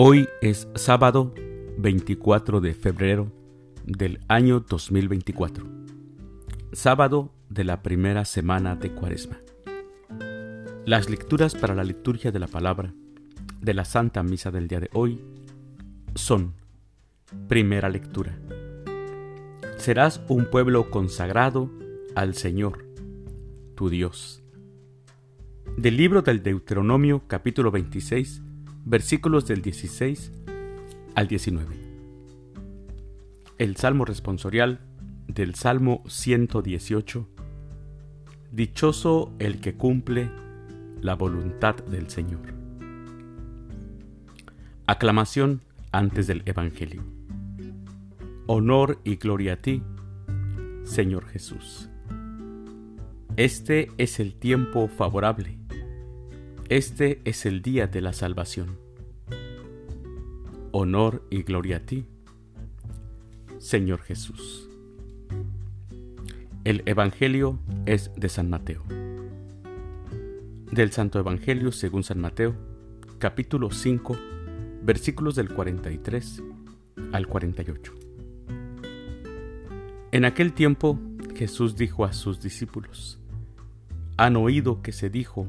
Hoy es sábado 24 de febrero del año 2024, sábado de la primera semana de Cuaresma. Las lecturas para la liturgia de la palabra de la Santa Misa del día de hoy son, primera lectura, serás un pueblo consagrado al Señor, tu Dios. Del libro del Deuteronomio capítulo 26, versículos del 16 al 19. El Salmo responsorial del Salmo 118. Dichoso el que cumple la voluntad del Señor. Aclamación antes del Evangelio. Honor y gloria a ti, Señor Jesús. Este es el tiempo favorable este es el día de la salvación. Honor y gloria a ti, Señor Jesús. El Evangelio es de San Mateo. Del Santo Evangelio según San Mateo, capítulo 5, versículos del 43 al 48. En aquel tiempo Jesús dijo a sus discípulos, han oído que se dijo,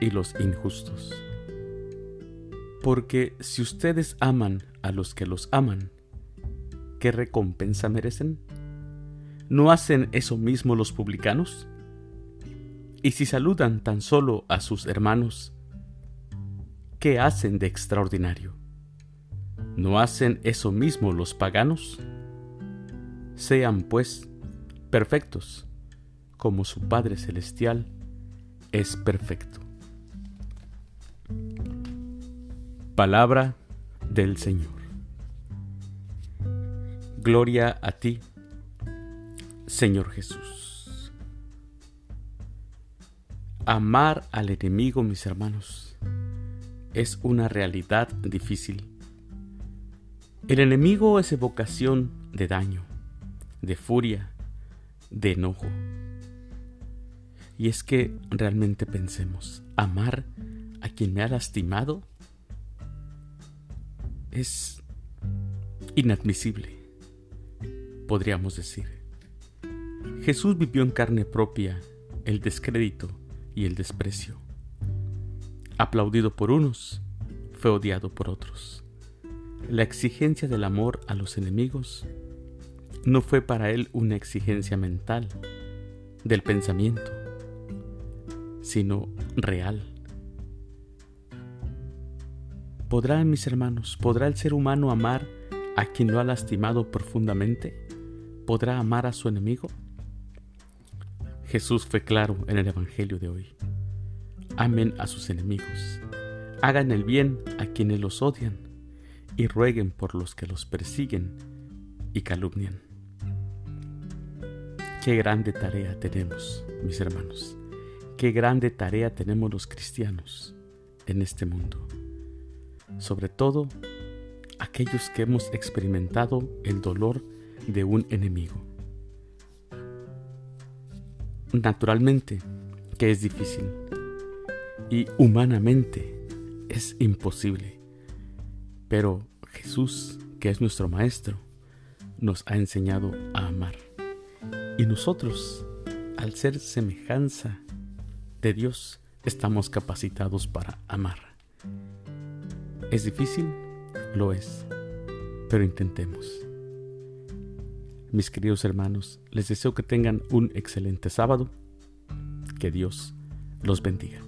y los injustos. Porque si ustedes aman a los que los aman, ¿qué recompensa merecen? ¿No hacen eso mismo los publicanos? Y si saludan tan solo a sus hermanos, ¿qué hacen de extraordinario? ¿No hacen eso mismo los paganos? Sean, pues, perfectos, como su Padre Celestial es perfecto. Palabra del Señor. Gloria a ti, Señor Jesús. Amar al enemigo, mis hermanos, es una realidad difícil. El enemigo es evocación de daño, de furia, de enojo. Y es que realmente pensemos, amar a quien me ha lastimado es inadmisible, podríamos decir. Jesús vivió en carne propia el descrédito y el desprecio. Aplaudido por unos, fue odiado por otros. La exigencia del amor a los enemigos no fue para él una exigencia mental, del pensamiento, sino real ¿Podrá, mis hermanos, podrá el ser humano amar a quien lo ha lastimado profundamente? ¿Podrá amar a su enemigo? Jesús fue claro en el Evangelio de hoy. Amen a sus enemigos, hagan el bien a quienes los odian y rueguen por los que los persiguen y calumnian. Qué grande tarea tenemos, mis hermanos. Qué grande tarea tenemos los cristianos en este mundo sobre todo aquellos que hemos experimentado el dolor de un enemigo. Naturalmente que es difícil y humanamente es imposible, pero Jesús, que es nuestro Maestro, nos ha enseñado a amar. Y nosotros, al ser semejanza de Dios, estamos capacitados para amar. ¿Es difícil? Lo es, pero intentemos. Mis queridos hermanos, les deseo que tengan un excelente sábado. Que Dios los bendiga.